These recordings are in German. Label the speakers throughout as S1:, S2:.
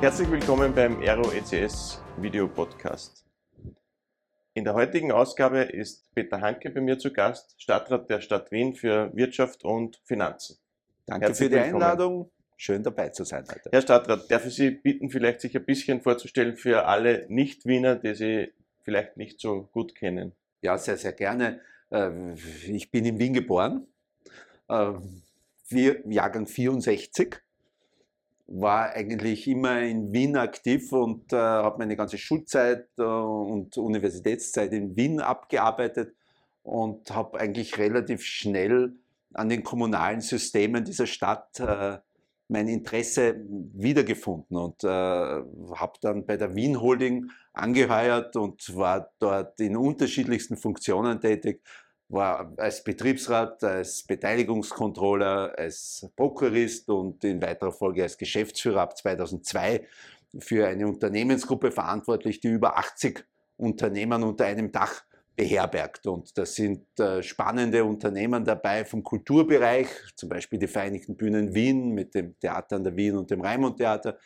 S1: Herzlich willkommen beim Aero ECS Video Podcast. In der heutigen Ausgabe ist Peter Hanke bei mir zu Gast, Stadtrat der Stadt Wien für Wirtschaft und Finanzen.
S2: Danke Herzlich für die willkommen. Einladung. Schön dabei zu sein heute.
S1: Herr Stadtrat, darf ich Sie bitten, vielleicht sich ein bisschen vorzustellen für alle Nicht-Wiener, die Sie vielleicht nicht so gut kennen?
S2: Ja, sehr, sehr gerne. Äh, ich bin in Wien geboren, äh, Jahrgang 64 war eigentlich immer in Wien aktiv und äh, habe meine ganze Schulzeit äh, und Universitätszeit in Wien abgearbeitet und habe eigentlich relativ schnell an den kommunalen Systemen dieser Stadt äh, mein Interesse wiedergefunden und äh, habe dann bei der Wien Holding angeheuert und war dort in unterschiedlichsten Funktionen tätig war als Betriebsrat, als Beteiligungskontroller, als Prokurist und in weiterer Folge als Geschäftsführer ab 2002 für eine Unternehmensgruppe verantwortlich, die über 80 Unternehmen unter einem Dach beherbergt. Und da sind äh, spannende Unternehmen dabei vom Kulturbereich, zum Beispiel die Vereinigten Bühnen Wien mit dem Theater an der Wien und dem Raimund Theater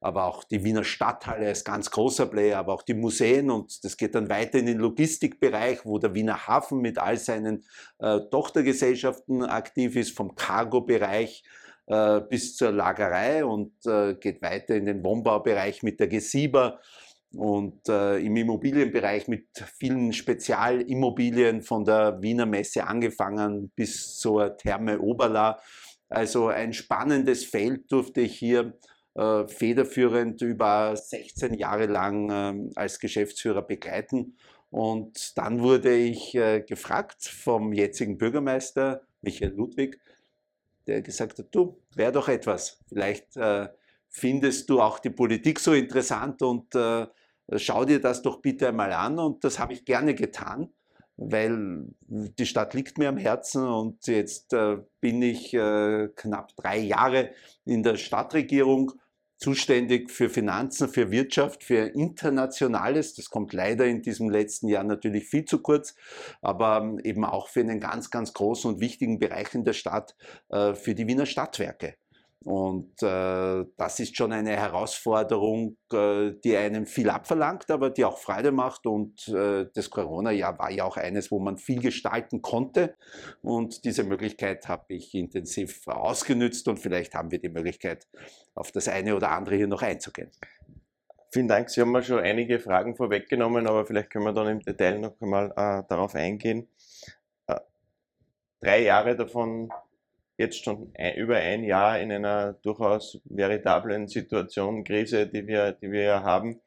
S2: aber auch die Wiener Stadthalle ist ganz großer Player, aber auch die Museen und das geht dann weiter in den Logistikbereich, wo der Wiener Hafen mit all seinen äh, Tochtergesellschaften aktiv ist, vom Cargo-Bereich äh, bis zur Lagerei und äh, geht weiter in den Wohnbaubereich mit der Gesieber und äh, im Immobilienbereich mit vielen Spezialimmobilien von der Wiener Messe angefangen bis zur Therme Oberla. Also ein spannendes Feld durfte ich hier äh, federführend über 16 Jahre lang äh, als Geschäftsführer begleiten. Und dann wurde ich äh, gefragt vom jetzigen Bürgermeister Michael Ludwig, der gesagt hat, du, wäre doch etwas. Vielleicht äh, findest du auch die Politik so interessant und schau dir das doch bitte einmal an. Und das habe ich gerne getan, weil die Stadt liegt mir am Herzen und jetzt bin ich knapp drei Jahre in der Stadtregierung zuständig für Finanzen, für Wirtschaft, für Internationales. Das kommt leider in diesem letzten Jahr natürlich viel zu kurz, aber ähm, eben auch für einen ganz, ganz großen und wichtigen Bereich in der Stadt, äh, für die Wiener Stadtwerke. Und äh, das ist schon eine Herausforderung, äh, die einem viel abverlangt, aber die auch Freude macht. Und äh, das Corona-Jahr war ja auch eines, wo man viel gestalten konnte. Und diese Möglichkeit habe ich intensiv ausgenützt und vielleicht haben wir die Möglichkeit, auf das eine oder andere hier noch einzugehen.
S1: Vielen Dank. Sie haben mir schon einige Fragen vorweggenommen, aber vielleicht können wir dann im Detail noch einmal äh, darauf eingehen. Äh, drei Jahre davon jetzt schon ein, über ein Jahr in einer durchaus veritablen Situation, Krise, die wir, die wir ja haben.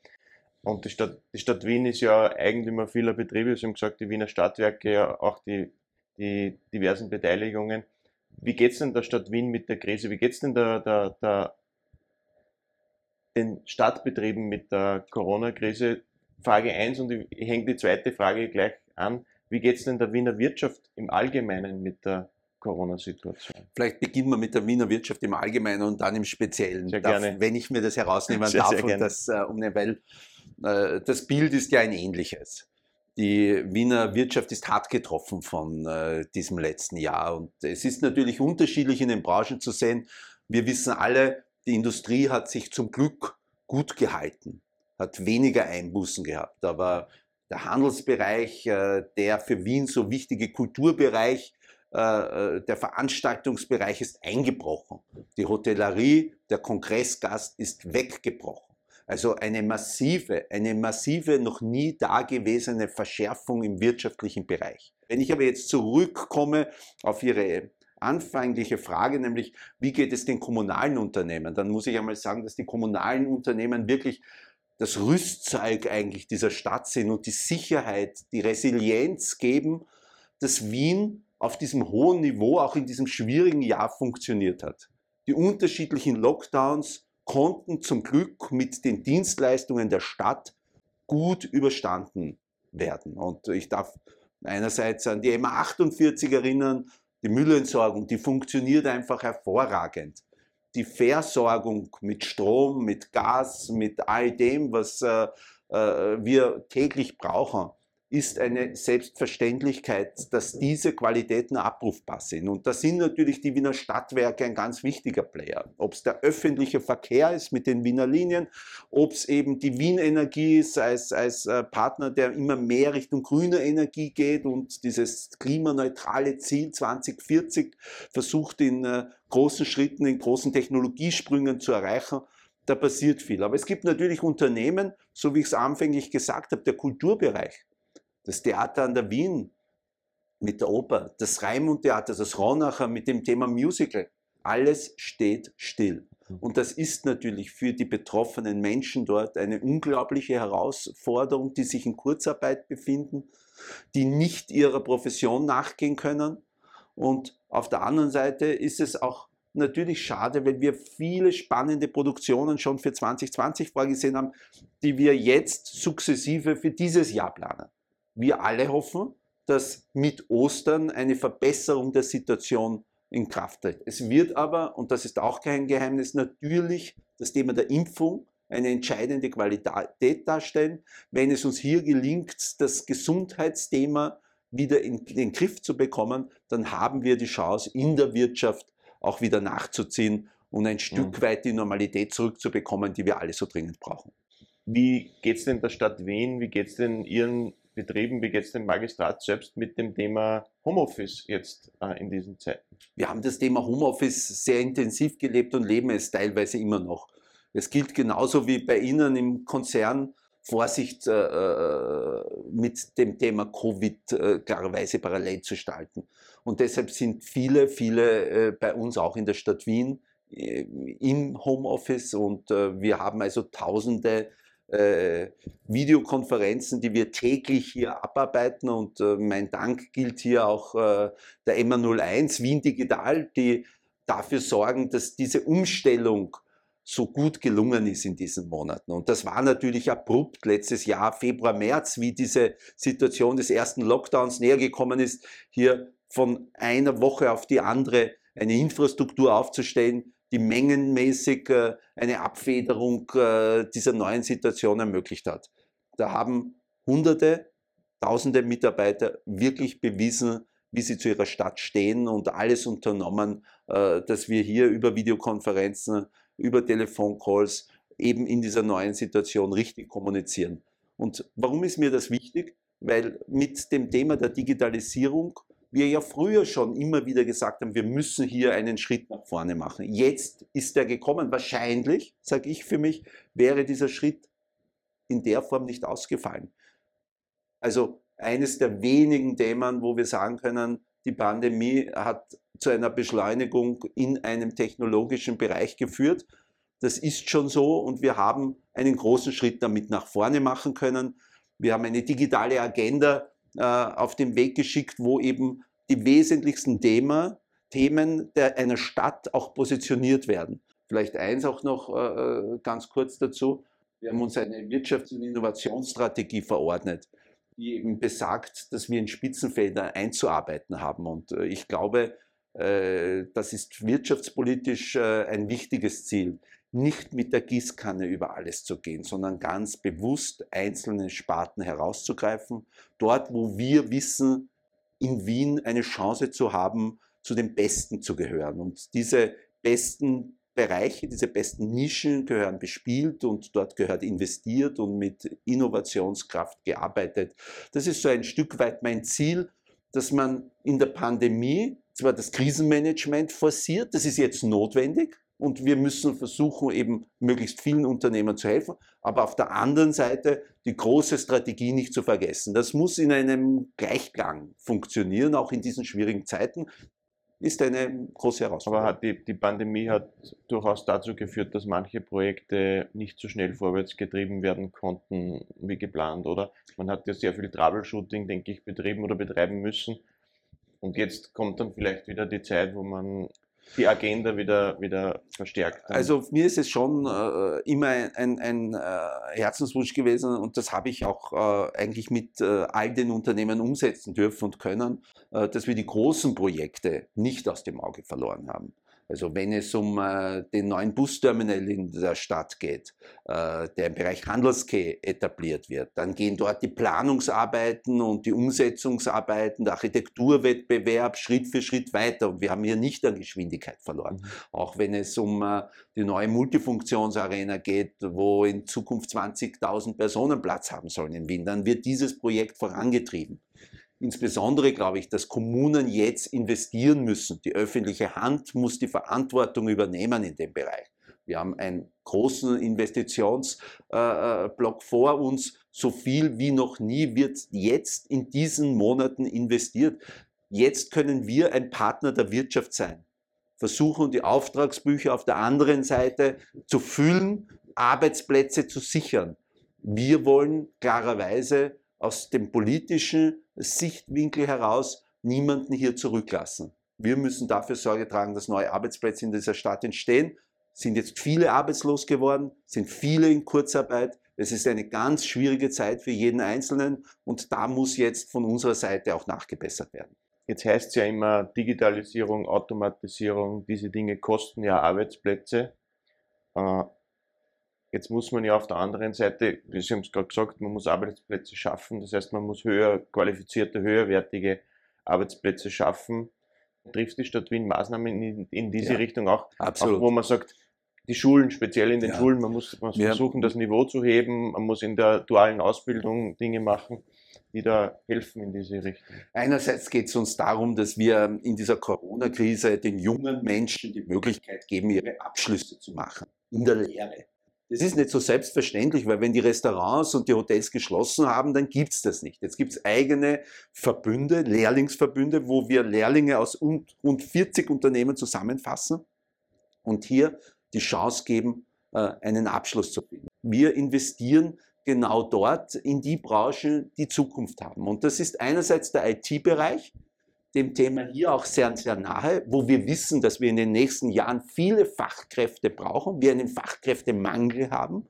S1: Und die Stadt, die Stadt Wien ist ja Eigentümer vieler Betriebe, Sie haben gesagt, die Wiener Stadtwerke, auch die, die diversen Beteiligungen. Wie geht es denn der Stadt Wien mit der Krise? Wie geht es denn der, der, der, den Stadtbetrieben mit der Corona-Krise? Frage 1 und ich hänge die zweite Frage gleich an. Wie geht es denn der Wiener Wirtschaft im Allgemeinen mit der Corona-Situation.
S2: Vielleicht beginnen wir mit der Wiener Wirtschaft im Allgemeinen und dann im Speziellen.
S1: Sehr darf, gerne.
S2: Wenn ich mir das herausnehmen sehr, darf, sehr das, äh, weil äh, das Bild ist ja ein ähnliches. Die Wiener Wirtschaft ist hart getroffen von äh, diesem letzten Jahr und es ist natürlich unterschiedlich in den Branchen zu sehen. Wir wissen alle, die Industrie hat sich zum Glück gut gehalten, hat weniger Einbußen gehabt, aber der Handelsbereich, äh, der für Wien so wichtige Kulturbereich, der Veranstaltungsbereich ist eingebrochen. Die Hotellerie, der Kongressgast ist weggebrochen. Also eine massive, eine massive, noch nie dagewesene Verschärfung im wirtschaftlichen Bereich. Wenn ich aber jetzt zurückkomme auf Ihre anfängliche Frage, nämlich wie geht es den kommunalen Unternehmen, dann muss ich einmal sagen, dass die kommunalen Unternehmen wirklich das Rüstzeug eigentlich dieser Stadt sind und die Sicherheit, die Resilienz geben, dass Wien auf diesem hohen Niveau auch in diesem schwierigen Jahr funktioniert hat. Die unterschiedlichen Lockdowns konnten zum Glück mit den Dienstleistungen der Stadt gut überstanden werden. Und ich darf einerseits an die MA48 erinnern, die Müllentsorgung, die funktioniert einfach hervorragend. Die Versorgung mit Strom, mit Gas, mit all dem, was äh, äh wir täglich brauchen, ist eine Selbstverständlichkeit, dass diese Qualitäten abrufbar sind. Und da sind natürlich die Wiener Stadtwerke ein ganz wichtiger Player. Ob es der öffentliche Verkehr ist mit den Wiener Linien, ob es eben die Wien Energie ist als, als äh, Partner, der immer mehr Richtung grüne Energie geht und dieses klimaneutrale Ziel 2040 versucht in äh, großen Schritten, in großen Technologiesprüngen zu erreichen da passiert viel. Aber es gibt natürlich Unternehmen, so wie ich es anfänglich gesagt habe, der Kulturbereich, das Theater an der Wien mit der Oper, das Raimund-Theater, das Ronacher mit dem Thema Musical. Alles steht still. Mhm. Und das ist natürlich für die betroffenen Menschen dort eine unglaubliche Herausforderung, die sich in Kurzarbeit befinden, die nicht ihrer Profession nachgehen können. Und auf der anderen Seite ist es auch natürlich schade, weil wir viele spannende Produktionen schon für 2020 vorgesehen haben, die wir jetzt sukzessive für dieses Jahr planen wir alle hoffen, dass mit Ostern eine Verbesserung der Situation in Kraft tritt. Es wird aber, und das ist auch kein Geheimnis, natürlich das Thema der Impfung eine entscheidende Qualität darstellen. Wenn es uns hier gelingt, das Gesundheitsthema wieder in den Griff zu bekommen, dann haben wir die Chance, in der Wirtschaft auch wieder nachzuziehen und ein Stück mhm. weit die Normalität zurückzubekommen, die wir alle so dringend brauchen.
S1: Wie geht es denn der Stadt Wien, wie geht es denn Ihren betrieben, wie es dem Magistrat selbst mit dem Thema Homeoffice jetzt äh, in diesen Zeiten?
S2: Wir haben das Thema Homeoffice sehr intensiv gelebt und leben es teilweise immer noch. Es gilt genauso wie bei Ihnen im Konzern, Vorsicht äh, äh mit dem Thema Covid äh, klarerweise parallel zu gestalten. Und deshalb sind viele, viele äh, bei uns auch in der Stadt Wien äh, im Homeoffice und wir haben also tausende äh, Videokonferenzen, die wir täglich hier abarbeiten. Und äh, mein Dank gilt hier auch äh, der MA01 Wien Digital, die dafür sorgen, dass diese Umstellung so gut gelungen ist in diesen Monaten. Und das war natürlich abrupt letztes Jahr, Februar, März, wie diese Situation des ersten Lockdowns näher gekommen ist, hier von einer Woche auf die andere eine Infrastruktur aufzustellen, die mengenmäßig äh, eine Abfederung äh, dieser neuen Situation ermöglicht hat. Da haben Hunderte, Tausende Mitarbeiter wirklich bewiesen, wie sie zu ihrer Stadt stehen und alles unternommen, äh, dass wir hier über Videokonferenzen, über Telefoncalls eben in dieser neuen Situation richtig kommunizieren. Und warum ist mir das wichtig? Weil mit dem Thema der Digitalisierung wir ja früher schon immer wieder gesagt haben, wir müssen hier einen Schritt nach vorne machen. Jetzt ist er gekommen. Wahrscheinlich, sage ich für mich, wäre dieser Schritt in der Form nicht ausgefallen. Also eines der wenigen Themen, wo wir sagen können, die Pandemie hat zu einer Beschleunigung in einem technologischen Bereich geführt. Das ist schon so und wir haben einen großen Schritt damit nach vorne machen können. Wir haben eine digitale Agenda auf den Weg geschickt, wo eben die wesentlichsten Thema, Themen der, einer Stadt auch positioniert werden. Vielleicht eins auch noch äh, äh, ganz kurz dazu. Wir haben uns eine Wirtschafts- und Innovationsstrategie verordnet, die eben besagt, dass wir in Spitzenfelder einzuarbeiten haben. Und äh, ich glaube, äh, das ist wirtschaftspolitisch äh, ein wichtiges Ziel nicht mit der Gießkanne über alles zu gehen, sondern ganz bewusst einzelne Sparten herauszugreifen. Dort, wo wir wissen, in Wien eine Chance zu haben, zu den Besten zu gehören. Und diese besten Bereiche, diese besten Nischen gehören bespielt und dort gehört investiert und mit Innovationskraft gearbeitet. Das ist so ein Stück weit mein Ziel, dass man in der Pandemie zwar das Krisenmanagement forciert, das ist jetzt notwendig, und wir müssen versuchen, eben möglichst vielen Unternehmern zu helfen, aber auf der anderen Seite die große Strategie nicht zu vergessen. Das muss in einem Gleichklang funktionieren, auch in diesen schwierigen Zeiten. Ist eine große Herausforderung.
S1: Aber die, die Pandemie hat durchaus dazu geführt, dass manche Projekte nicht so schnell vorwärts getrieben werden konnten wie geplant, oder? Man hat ja sehr viel Troubleshooting, denke ich, betrieben oder betreiben müssen. Und jetzt kommt dann vielleicht wieder die Zeit, wo man die Agenda wieder, wieder verstärkt.
S2: Haben. Also mir ist es schon äh, immer ein, ein, ein äh, Herzenswunsch gewesen und das habe ich auch äh, eigentlich mit äh, all den Unternehmen umsetzen dürfen und können, äh, dass wir die großen Projekte nicht aus dem Auge verloren haben. Also wenn es um äh, den neuen Busterminal in der Stadt geht, äh, der im Bereich Handelskeh etabliert wird, dann gehen dort die Planungsarbeiten und die Umsetzungsarbeiten, der Architekturwettbewerb Schritt für Schritt weiter. Und wir haben hier nicht an Geschwindigkeit verloren. Mhm. Auch wenn es um äh, die neue Multifunktionsarena geht, wo in Zukunft 20.000 Personen Platz haben sollen in Wien, dann wird dieses Projekt vorangetrieben. Insbesondere glaube ich, dass Kommunen jetzt investieren müssen. Die öffentliche Hand muss die Verantwortung übernehmen in dem Bereich. Wir haben einen großen Investitionsblock äh, äh, vor uns. So viel wie noch nie wird jetzt in diesen Monaten investiert. Jetzt können wir ein Partner der Wirtschaft sein. Versuchen die Auftragsbücher auf der anderen Seite zu füllen, Arbeitsplätze zu sichern. Wir wollen klarerweise aus dem politischen Sichtwinkel heraus niemanden hier zurücklassen. Wir müssen dafür Sorge tragen, dass neue Arbeitsplätze in dieser Stadt entstehen. Sind jetzt viele arbeitslos geworden, sind viele in Kurzarbeit. Es ist eine ganz schwierige Zeit für jeden Einzelnen und da muss jetzt von unserer Seite auch nachgebessert werden.
S1: Jetzt heißt es ja immer Digitalisierung, Automatisierung, diese Dinge kosten ja Arbeitsplätze. Jetzt muss man ja auf der anderen Seite, Sie haben es gerade gesagt, man muss Arbeitsplätze schaffen. Das heißt, man muss höher qualifizierte, höherwertige Arbeitsplätze schaffen. Trifft die Stadt Wien Maßnahmen in, in diese ja, Richtung auch, auch, wo man sagt, die Schulen, speziell in den ja. Schulen, man muss, man muss versuchen, das Niveau zu heben, man muss in der dualen Ausbildung Dinge machen, die da helfen in diese Richtung.
S2: Einerseits geht es uns darum, dass wir in dieser Corona-Krise den jungen Menschen die Möglichkeit geben, ihre Abschlüsse zu machen in der Lehre. Das ist nicht so selbstverständlich, weil wenn die Restaurants und die Hotels geschlossen haben, dann gibt es das nicht. Jetzt gibt es eigene Verbünde, Lehrlingsverbünde, wo wir Lehrlinge aus rund 40 Unternehmen zusammenfassen und hier die Chance geben, äh, einen Abschluss zu finden. Wir investieren genau dort in die Branchen, die Zukunft haben. Und das ist einerseits der IT-Bereich, dem Thema hier auch sehr, sehr nahe, wo wir wissen, dass wir in den nächsten Jahren viele Fachkräfte brauchen, wir einen Fachkräftemangel haben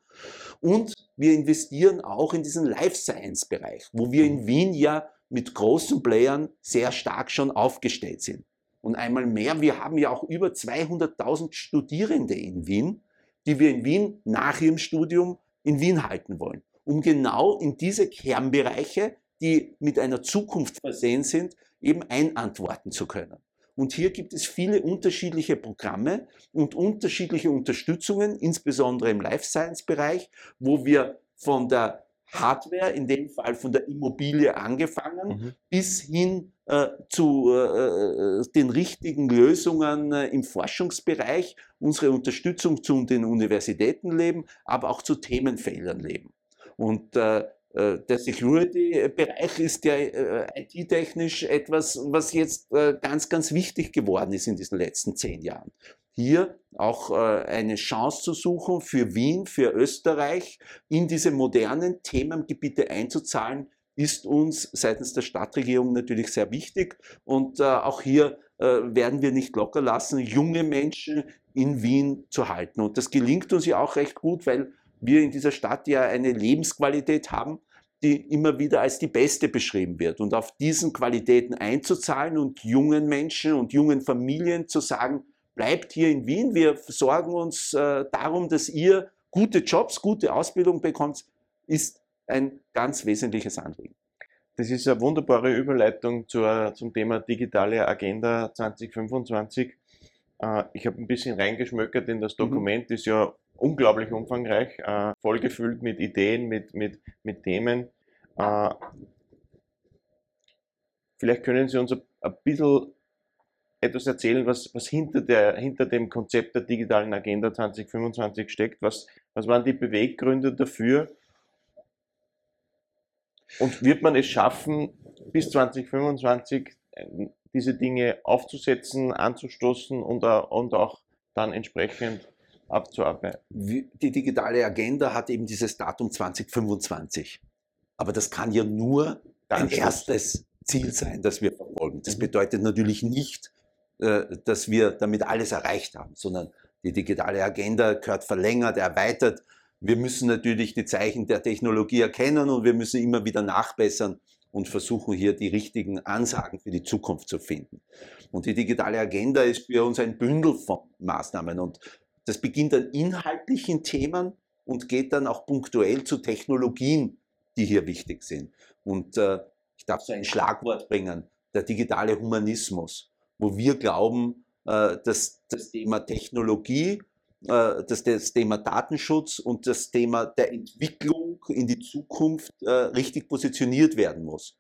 S2: und wir investieren auch in diesen Life Science Bereich, wo wir in Wien ja mit großen Playern sehr stark schon aufgestellt sind. Und einmal mehr, wir haben ja auch über 200.000 Studierende in Wien, die wir in Wien nach ihrem Studium in Wien halten wollen, um genau in diese Kernbereiche, die mit einer Zukunft versehen sind, eben einantworten zu können. Und hier gibt es viele unterschiedliche Programme und unterschiedliche Unterstützungen, insbesondere im Life Science Bereich, wo wir von der Hardware, in dem Fall von der Immobilie angefangen, mhm. bis hin äh, zu äh, äh den richtigen Lösungen äh, im Forschungsbereich, unsere Unterstützung zu den Universitäten leben, aber auch zu Themenfeldern leben. Und äh, äh, der Security-Bereich ist ja äh, IT-technisch etwas, was jetzt äh, ganz, ganz wichtig geworden ist in diesen letzten zehn Jahren. Hier auch eine Chance zu suchen für Wien, für Österreich, in diese modernen Themengebiete einzuzahlen, ist uns seitens der Stadtregierung natürlich sehr wichtig. Und auch hier werden wir nicht locker lassen, junge Menschen in Wien zu halten. Und das gelingt uns ja auch recht gut, weil wir in dieser Stadt ja eine Lebensqualität haben, die immer wieder als die beste beschrieben wird. Und auf diesen Qualitäten einzuzahlen und jungen Menschen und jungen Familien zu sagen, bleibt hier in Wien, wir sorgen uns äh, darum, dass ihr gute Jobs, gute Ausbildung bekommt, ist ein ganz wesentliches Anliegen.
S1: Das ist eine wunderbare Überleitung zur, zum Thema digitale Agenda 2025. Äh, ich habe ein bisschen reingeschmökert in das mhm. Dokument, mhm. ist ja unglaublich umfangreich, äh, vollgefüllt mit Ideen, mit, mit, mit Themen. Äh, vielleicht können Sie uns ein, bisschen etwas erzählen, was, was hinter, der, hinter dem Konzept der digitalen Agenda 2025 steckt. Was, was waren die Beweggründe dafür? Und wird man es schaffen, bis 2025 äh, diese Dinge aufzusetzen, anzustoßen und, und auch dann entsprechend abzuarbeiten.
S2: Die digitale Agenda hat eben dieses Datum 2025. Aber das kann ja nur ein erstes Ziel sein, das wir verfolgen. Das mhm. bedeutet natürlich nicht, äh, dass wir damit alles erreicht haben, sondern die digitale Agenda gehört verlängert, erweitert. Wir müssen natürlich die Zeichen der Technologie erkennen und wir müssen immer wieder nachbessern, und versuchen hier die richtigen Ansagen für die Zukunft zu finden. Und die digitale Agenda ist für uns ein Bündel von Maßnahmen und das beginnt an inhaltlichen Themen und geht dann auch punktuell zu Technologien, die hier wichtig sind. Und äh, ich darf so ein Schlagwort bringen, der digitale Humanismus, wo wir glauben, äh, dass das Thema Technologie, äh, dass das Thema Datenschutz und das Thema der Entwicklung in die Zukunft äh, richtig positioniert werden muss.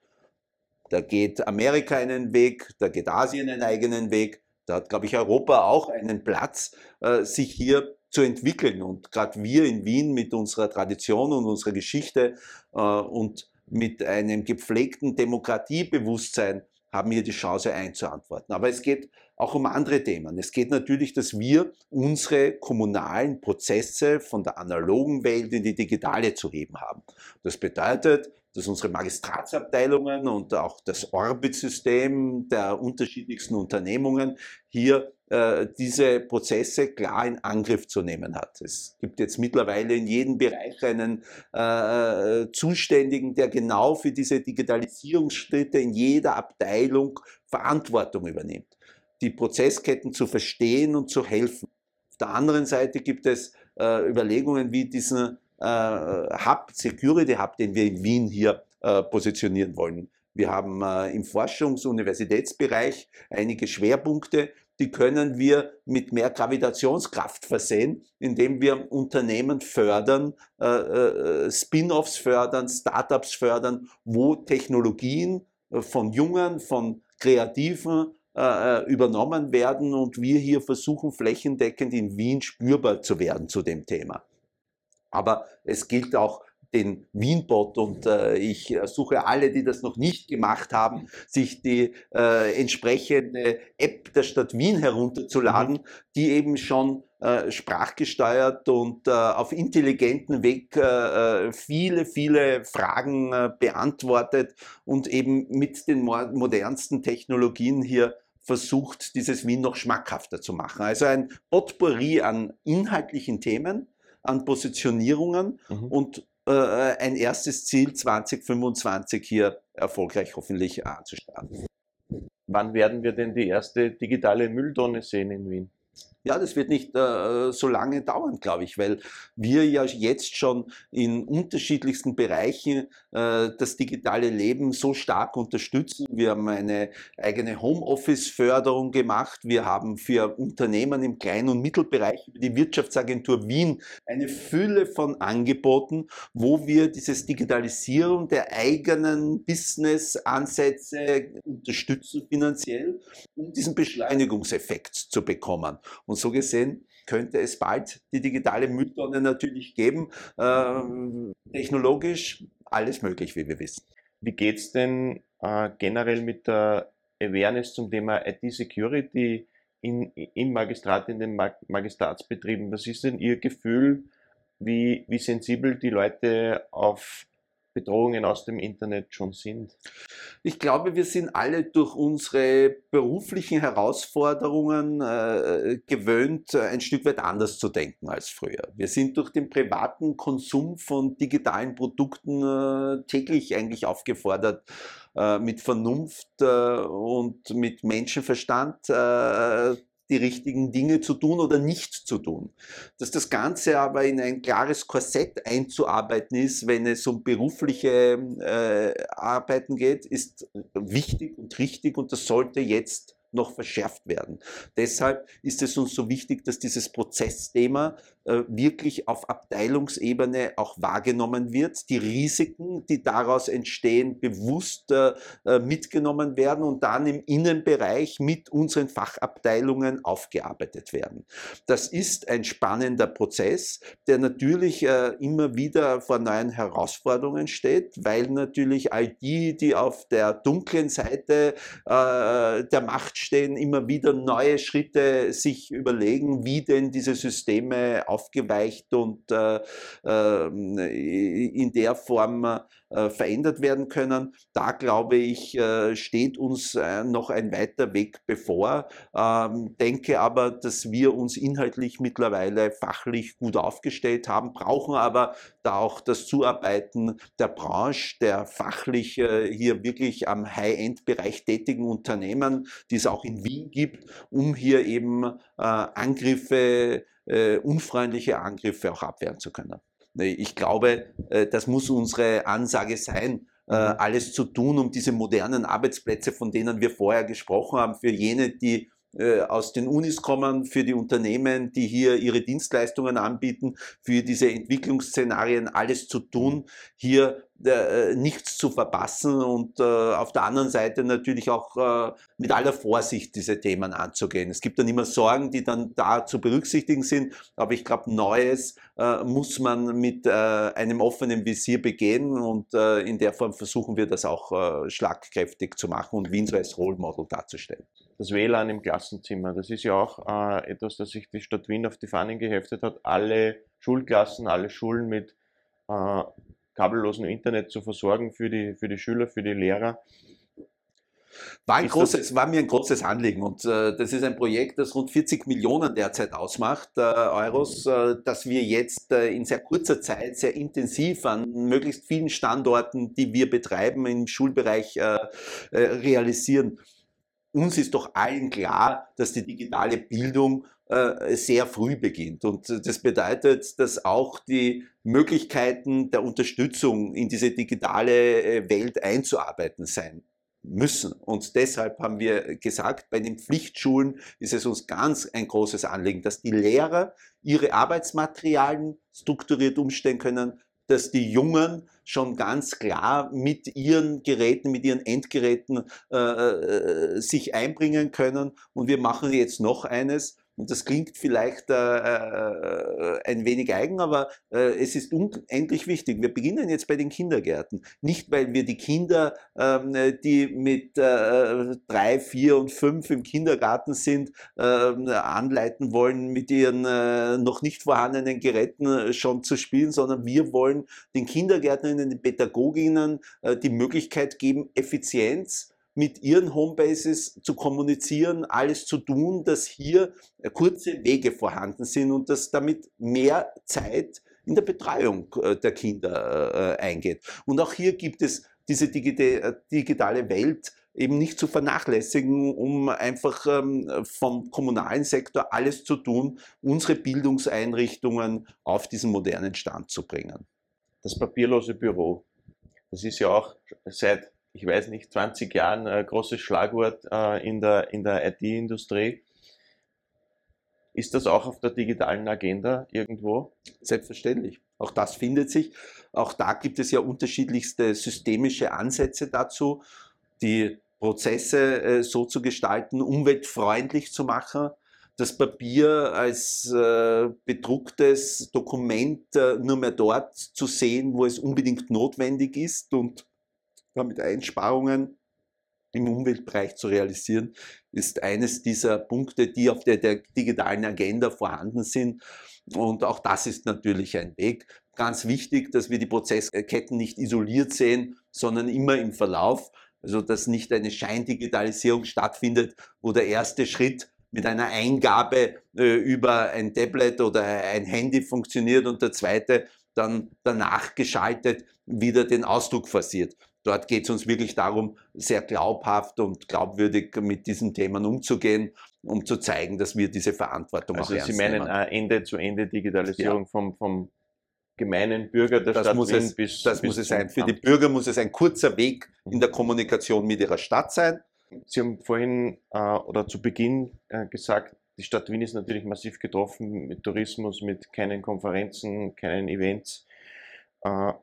S2: Da geht Amerika einen Weg, da geht Asien einen eigenen Weg, da hat, glaube ich, Europa auch einen Platz, äh, sich hier zu entwickeln. Und gerade wir in Wien mit unserer Tradition und unserer Geschichte äh, und mit einem gepflegten Demokratiebewusstsein haben hier die Chance einzuantworten. Aber es geht auch um andere Themen. Es geht natürlich, dass wir unsere kommunalen Prozesse von der analogen Welt in die digitale zu heben haben. Das bedeutet, dass unsere Magistratsabteilungen und auch das Orbit-System der unterschiedlichsten Unternehmungen hier äh, diese Prozesse klar in Angriff zu nehmen hat. Es gibt jetzt mittlerweile in jedem Bereich einen äh, Zuständigen, der genau für diese Digitalisierungsschritte in jeder Abteilung Verantwortung übernimmt, die Prozessketten zu verstehen und zu helfen. Auf der anderen Seite gibt es äh, Überlegungen wie diesen äh, Hub, Security Hub, den wir in Wien hier äh, positionieren wollen. Wir haben äh, im Forschungs- und Universitätsbereich einige Schwerpunkte, die können wir mit mehr Gravitationskraft versehen, indem wir Unternehmen fördern, äh, äh, Spin-offs fördern, Startups fördern, wo Technologien äh, von Jungen, von Kreativen äh, übernommen werden und wir hier versuchen flächendeckend in Wien spürbar zu werden zu dem Thema. Aber es gilt auch den Wienbot und äh, ich suche alle, die das noch nicht gemacht haben, sich die äh, entsprechende App der Stadt Wien herunterzuladen, mhm. die eben schon äh, sprachgesteuert und äh, auf intelligenten Weg äh, äh, viele, viele Fragen beantwortet und eben mit den modernsten Technologien hier versucht, dieses Wien noch schmackhafter zu machen. Also ein Potpourri an inhaltlichen Themen, an Positionierungen mhm. und äh, ein erstes Ziel 2025 hier erfolgreich hoffentlich anzustarten.
S1: Wann werden wir denn die erste digitale Mülltonne sehen in Wien?
S2: Ja, das wird nicht äh, so lange dauern, glaube ich, weil wir ja jetzt schon in unterschiedlichsten Bereichen äh, das digitale Leben so stark unterstützen. Wir haben eine eigene Homeoffice-Förderung gemacht. Wir haben für Unternehmen im Klein- und Mittelbereich die Wirtschaftsagentur Wien eine Fülle von Angeboten, wo wir dieses Digitalisieren der eigenen Business-Ansätze unterstützen finanziell, um diesen Beschleunigungseffekt zu bekommen. Und so gesehen könnte es bald die digitale Mülltonne natürlich geben. Ähm, technologisch alles möglich, wie wir wissen.
S1: Wie geht es denn äh, generell mit der Awareness zum Thema IT-Security in, im Magistrat, in den Mag Magistratsbetrieben? Was ist denn Ihr Gefühl, wie, wie sensibel die Leute auf Bedrohungen aus dem Internet schon sind?
S2: Ich glaube, wir sind alle durch unsere beruflichen Herausforderungen äh, gewöhnt, ein Stück weit anders zu denken als früher. Wir sind durch den privaten Konsum von digitalen Produkten äh, täglich eigentlich aufgefordert, äh, mit Vernunft äh, und mit Menschenverstand äh, die richtigen Dinge zu tun oder nicht zu tun. Dass das Ganze aber in ein klares Korsett einzuarbeiten ist, wenn es um berufliche äh, Arbeiten geht, ist wichtig und richtig und das sollte jetzt noch verschärft werden. Deshalb ist es uns so wichtig, dass dieses Prozessthema äh, wirklich auf Abteilungsebene auch wahrgenommen wird, die Risiken, die daraus entstehen, bewusst äh, äh, mitgenommen werden und dann im Innenbereich mit unseren Fachabteilungen aufgearbeitet werden. Das ist ein spannender Prozess, der natürlich immer wieder vor neuen Herausforderungen steht, weil natürlich all die, die auf der dunklen Seite der Macht stehen, immer wieder neue Schritte sich überlegen, wie denn diese Systeme aufgeweicht und äh, ähm, in der Form äh, verändert werden können. Da glaube ich, äh, steht uns äh, noch ein weiter Weg bevor. Ähm, denke aber, dass wir uns inhaltlich mittlerweile fachlich gut aufgestellt haben, brauchen aber da auch das Zuarbeiten der Branche, der fachlich hier wirklich am High-End-Bereich tätigen Unternehmen, die es auch in Wien gibt, um hier eben Angriffe, unfreundliche Angriffe auch abwehren zu können. Ich glaube, äh, das muss unsere Ansage sein, äh, mhm. alles zu tun, um diese modernen Arbeitsplätze, von denen wir vorher gesprochen haben, für jene, die aus den Unis kommen, für die Unternehmen, die hier ihre Dienstleistungen anbieten, für diese Entwicklungsszenarien alles zu tun, hier äh, nichts zu verpassen und äh, auf der anderen Seite natürlich auch äh, mit aller Vorsicht diese Themen anzugehen. Es gibt dann immer Sorgen, die dann da zu berücksichtigen sind, aber ich glaube, Neues äh, muss man mit äh, einem offenen Visier begehen und äh, in der Form versuchen wir das auch schlagkräftig zu machen und Wien so als Role Model darzustellen.
S1: Das WLAN im Klassenzimmer, das ist ja auch etwas, das sich die Stadt Wien auf die Fahnen geheftet hat. Alle Schulklassen, alle Schulen mit kabellosen Internet zu versorgen für die, für die Schüler, für die Lehrer.
S2: War, ein großes, war mir ein großes Anliegen und äh, das ist ein Projekt, das rund 40 Millionen derzeit ausmacht, äh, Euros, äh, dass wir jetzt äh, in sehr kurzer Zeit sehr intensiv an möglichst vielen Standorten, die wir betreiben im Schulbereich, äh, äh, realisieren. Uns ist doch allen klar, dass die digitale Bildung äh, sehr früh beginnt. Und das bedeutet, dass auch die Möglichkeiten der Unterstützung in diese digitale äh, Welt einzuarbeiten sein müssen. Und deshalb haben wir gesagt, bei den Pflichtschulen ist es uns ganz ein großes Anliegen, dass die Lehrer ihre Arbeitsmaterialien strukturiert umstellen können, dass die Jungen schon ganz klar mit ihren Geräten, mit ihren Endgeräten äh, äh, sich einbringen können. Und wir machen jetzt noch eines, und das klingt vielleicht äh, äh, ein wenig eigen, aber äh, es ist unendlich wichtig. Wir beginnen jetzt bei den Kindergärten. Nicht, weil wir die Kinder, ähm, die mit äh, drei, vier und fünf im Kindergarten sind, ähm, anleiten wollen, mit ihren äh, noch nicht vorhandenen Geräten äh, schon zu spielen, sondern wir wollen den Kindergärtnerinnen, den Pädagoginnen die Möglichkeit geben, Effizienz mit ihren Homebases zu kommunizieren, alles zu tun, dass hier äh, kurze Wege vorhanden sind und dass damit mehr Zeit in der Betreuung äh, der Kinder äh, eingeht. Und auch hier gibt es diese digitale Welt eben nicht zu vernachlässigen, um einfach ähm, vom kommunalen Sektor alles zu tun, unsere Bildungseinrichtungen auf diesen modernen Stand zu bringen.
S1: Das papierlose Büro, das ist ja auch seit ich weiß nicht, 20 Jahren ein großes Schlagwort äh, in der, in der IT-Industrie. Ist das auch auf der digitalen Agenda irgendwo?
S2: Selbstverständlich. Auch das findet sich. Auch da gibt es ja unterschiedlichste systemische Ansätze dazu, die Prozesse äh, so zu gestalten, umweltfreundlich zu machen, das Papier als äh, bedrucktes Dokument äh, nur mehr dort zu sehen, wo es unbedingt notwendig ist und mit Einsparungen im Umweltbereich zu realisieren, ist eines dieser Punkte, die auf der, der, digitalen Agenda vorhanden sind. Und auch das ist natürlich ein Weg. Ganz wichtig, dass wir die Prozessketten nicht isoliert sehen, sondern immer im Verlauf. Also dass nicht eine Scheindigitalisierung stattfindet, wo der erste Schritt mit einer Eingabe äh, über ein Tablet oder ein Handy funktioniert und der zweite dann danach geschaltet wieder den Ausdruck forciert. Dort geht es uns wirklich darum, sehr glaubhaft und glaubwürdig mit diesen Themen umzugehen, um zu zeigen, dass wir diese Verantwortung
S1: also
S2: auch ernst
S1: Sie meinen Ende-zu-Ende-Digitalisierung ja. vom, vom gemeinen Bürger der
S2: das
S1: Stadt
S2: muss es, bis, Das bis muss es sein. Für die Bürger muss es ein kurzer Weg in der Kommunikation mit ihrer Stadt sein.
S1: Sie haben vorhin äh, oder zu Beginn äh, gesagt, die Stadt Wien ist natürlich massiv getroffen mit Tourismus, mit keinen Konferenzen, keinen Events. Äh,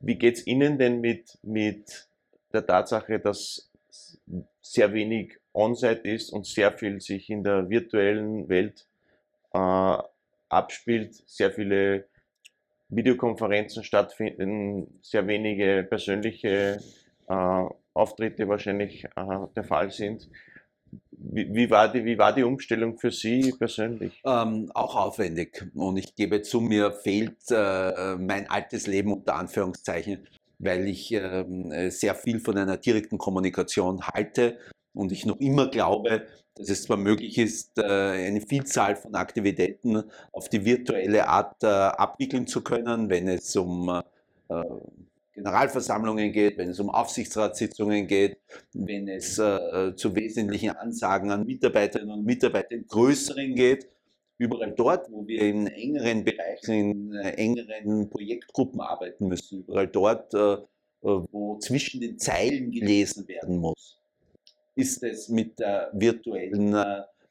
S1: wie geht es Ihnen denn mit, mit der Tatsache, dass sehr wenig On-Site ist und sehr viel sich in der virtuellen Welt äh, abspielt, sehr viele Videokonferenzen stattfinden, sehr wenige persönliche äh, Auftritte wahrscheinlich äh, der Fall sind. Wie, war die, wie war die Umstellung für Sie persönlich?
S2: Ähm, auch aufwendig. Und ich gebe zu, mir fehlt äh, mein altes Leben unter Anführungszeichen, weil ich äh, sehr viel von einer direkten Kommunikation halte und ich noch immer glaube, dass es zwar möglich ist, äh, eine Vielzahl von Aktivitäten auf die virtuelle Art äh, abwickeln zu können, wenn es um äh, Generalversammlungen geht, wenn es um Aufsichtsratssitzungen geht, wenn es äh, zu wesentlichen Ansagen an Mitarbeiterinnen und Mitarbeiter im Größeren geht. Überall dort, wo wir in engeren Bereichen, in äh, engeren Projektgruppen arbeiten müssen, überall dort, äh, wo zwischen den Zeilen gelesen werden muss, ist es mit der virtuellen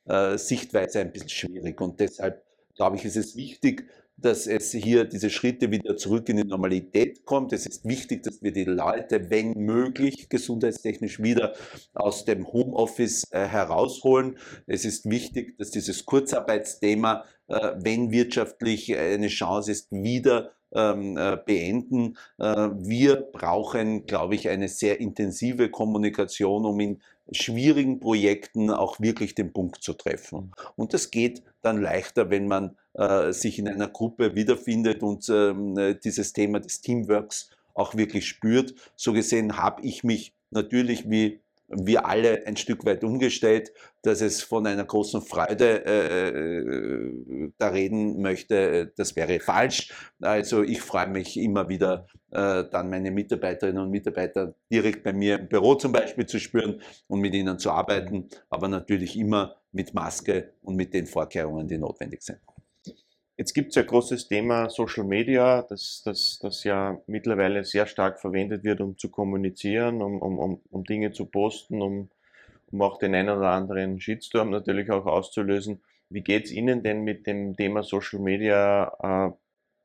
S2: äh, Sichtweise ein bisschen schwierig. Und deshalb glaube ich, ist es wichtig, dass es hier diese Schritte wieder zurück in die Normalität kommt. Es ist wichtig, dass wir die Leute, wenn möglich, gesundheitstechnisch wieder aus dem Homeoffice äh, herausholen. Es ist wichtig, dass dieses Kurzarbeitsthema, äh, wenn wirtschaftlich eine Chance ist, wieder ähm, äh, beenden. Äh, wir brauchen, glaube ich, eine sehr intensive Kommunikation, um in schwierigen Projekten auch wirklich den Punkt zu treffen. Und das geht dann leichter, wenn man äh, sich in einer Gruppe wiederfindet und ähm, dieses Thema des Teamworks auch wirklich spürt. So gesehen habe ich mich natürlich wie wir alle ein Stück weit umgestellt, dass es von einer großen Freude äh, äh, da reden möchte, das wäre falsch. Also ich freue mich immer wieder, äh, dann meine Mitarbeiterinnen und Mitarbeiter direkt bei mir im Büro zum Beispiel zu spüren und mit ihnen zu arbeiten, aber natürlich immer mit Maske und mit den Vorkehrungen, die notwendig sind.
S1: Jetzt gibt es ja großes Thema Social Media, das, das, das ja mittlerweile sehr stark verwendet wird, um zu kommunizieren, um, um, um, um Dinge zu posten, um, um auch den einen oder anderen Shitstorm natürlich auch auszulösen. Wie geht es Ihnen denn mit dem Thema Social Media äh,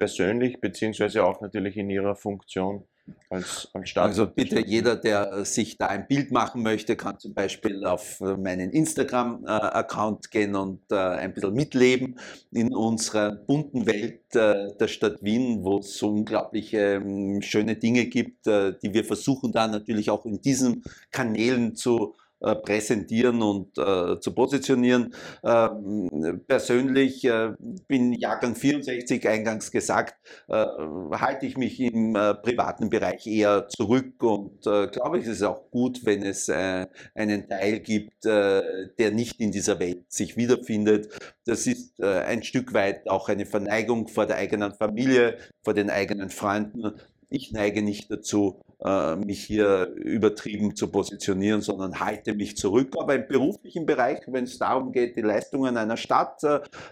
S1: persönlich, beziehungsweise auch natürlich in Ihrer Funktion?
S2: Als, als Staat. Also bitte jeder, der sich da ein Bild machen möchte, kann zum Beispiel auf meinen Instagram-Account gehen und äh, ein bisschen mitleben in unserer bunten Welt äh, der Stadt Wien, wo es so unglaubliche ähm, schöne Dinge gibt, äh, die wir versuchen da natürlich auch in diesen Kanälen zu äh, präsentieren und äh, zu positionieren. Ähm, persönlich äh, bin Jahrgang 64 eingangs gesagt, äh, halte ich mich im privaten Bereich eher zurück und glaube ich, es ist auch gut, wenn es einen Teil gibt, der nicht in dieser Welt sich wiederfindet. Das ist ein Stück weit auch eine Verneigung vor der eigenen Familie, vor den eigenen Freunden. Ich neige nicht dazu, äh, mich hier übertrieben zu positionieren, sondern halte mich zurück. Aber im beruflichen Bereich, wenn es darum geht, die Leistungen einer Stadt,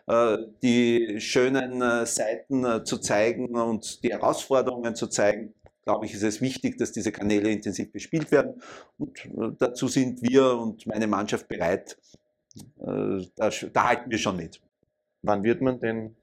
S2: äh, die schönen äh, Seiten zu zeigen und die Herausforderungen zu zeigen, glaube ich, ist es wichtig, dass diese Kanäle intensiv bespielt werden. Und dazu sind wir und meine Mannschaft bereit. Da, da halten wir schon mit.
S1: Wann wird man denn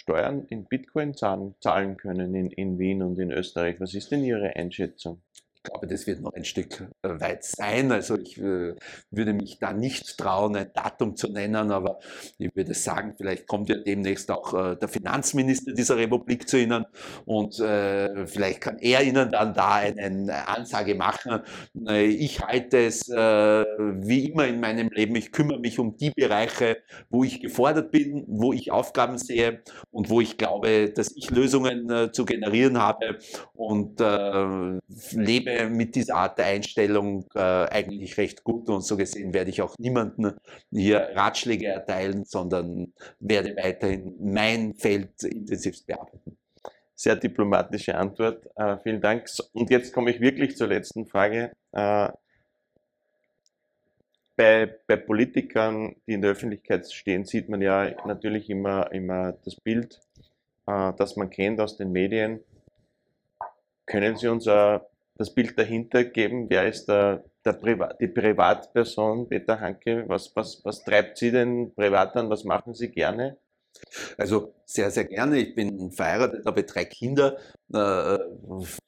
S1: Steuern in Bitcoin zahlen, zahlen können in, in Wien und in Österreich. Was ist denn Ihre Einschätzung?
S2: Ich glaube, das wird noch ein Stück äh, weit sein. Also ich äh, würde mich da nicht trauen, ein Datum zu nennen, aber ich würde sagen, vielleicht kommt ja demnächst auch äh, der Finanzminister dieser Republik zu Ihnen und vielleicht kann er Ihnen dann da eine Ansage machen. Ich halte es wie immer in meinem Leben, ich kümmere mich um die Bereiche, wo ich gefordert bin, wo ich Aufgaben sehe und wo ich glaube, dass ich Lösungen zu generieren habe und lebe lebe mit dieser Art der Einstellung äh, eigentlich recht gut und so gesehen werde ich auch niemanden hier Ratschläge erteilen, sondern werde weiterhin mein Feld intensivst bearbeiten.
S1: Sehr diplomatische Antwort. Äh, vielen Dank. Und jetzt komme ich wirklich zur letzten Frage. Äh, bei, bei, Politikern, die in der Öffentlichkeit stehen, sieht man ja natürlich immer, immer das Bild, äh, das man kennt aus den Medien. Können Sie uns äh, das Bild dahinter geben? Wer ist der, der Privat, die Privatperson Peter Hanke? Was, was, was treibt Sie denn privat an? Was machen Sie gerne?
S2: Also sehr, sehr gerne. Ich bin verheiratet, habe drei Kinder äh,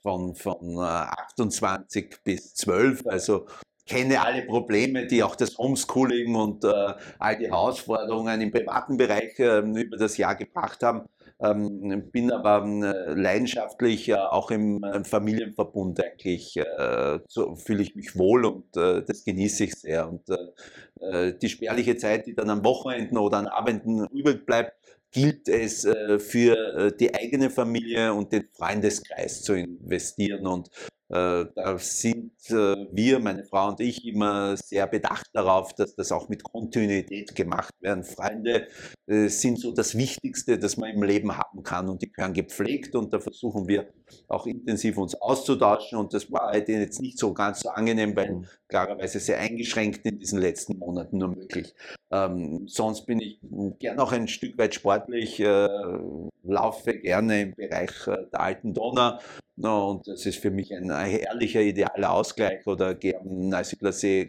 S2: von, von 28 äh, bis 12. Also kenne alle Probleme, die auch das Homeschooling und äh, all die Herausforderungen im privaten Bereich äh, über das Jahr gebracht haben. Ähm, bin aber äh, leidenschaftlich äh, auch im äh, Familienverbund eigentlich, äh, so fühle ich mich wohl und äh, das genieße ich sehr. Und äh, die spärliche Zeit, die dann am Wochenenden oder an Abenden übrig bleibt, gilt es für die eigene Familie und den Freundeskreis zu investieren. Und äh, da sind äh, wir, meine Frau und ich, immer sehr bedacht darauf, dass das auch mit Kontinuität gemacht werden. Freunde äh, sind so das Wichtigste, das man im Leben haben kann und die gehören gepflegt und da versuchen wir auch intensiv uns auszutauschen und das war halt jetzt nicht so ganz so angenehm, weil mhm. klarerweise sehr eingeschränkt in diesen letzten Monaten nur möglich. Ähm, sonst bin ich gern auch ein Stück weit sportlich, äh, laufe gerne im Bereich äh, der alten Donau und das ist für mich ein herrlicher, idealer Ausgleich oder gerne, also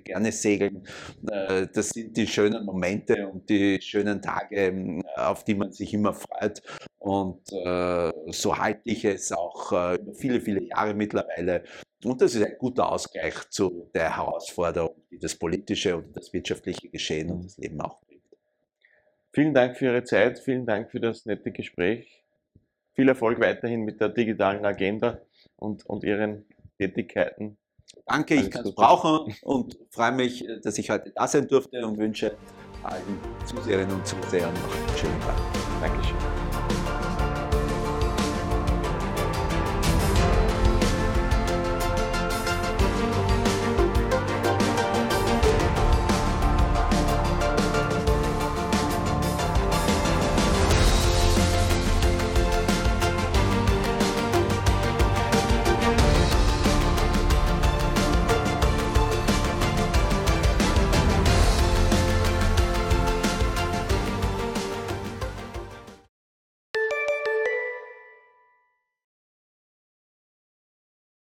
S2: gerne segeln. Äh, das sind die schönen Momente und die schönen Tage, auf die man sich immer freut. Und äh, so halte ich es auch äh, über viele, viele Jahre mittlerweile. Und das ist ein guter Ausgleich zu der Herausforderung, die das politische und das wirtschaftliche Geschehen und das Leben auch bringt.
S1: Vielen Dank für Ihre Zeit, vielen Dank für das nette Gespräch viel Erfolg weiterhin mit der digitalen Agenda und, und Ihren Tätigkeiten.
S2: Danke, ich kann es brauchen und freue mich, dass ich heute da sein durfte und wünsche allen Zuseherinnen und Zusehern noch einen schönen Tag.
S1: Dankeschön.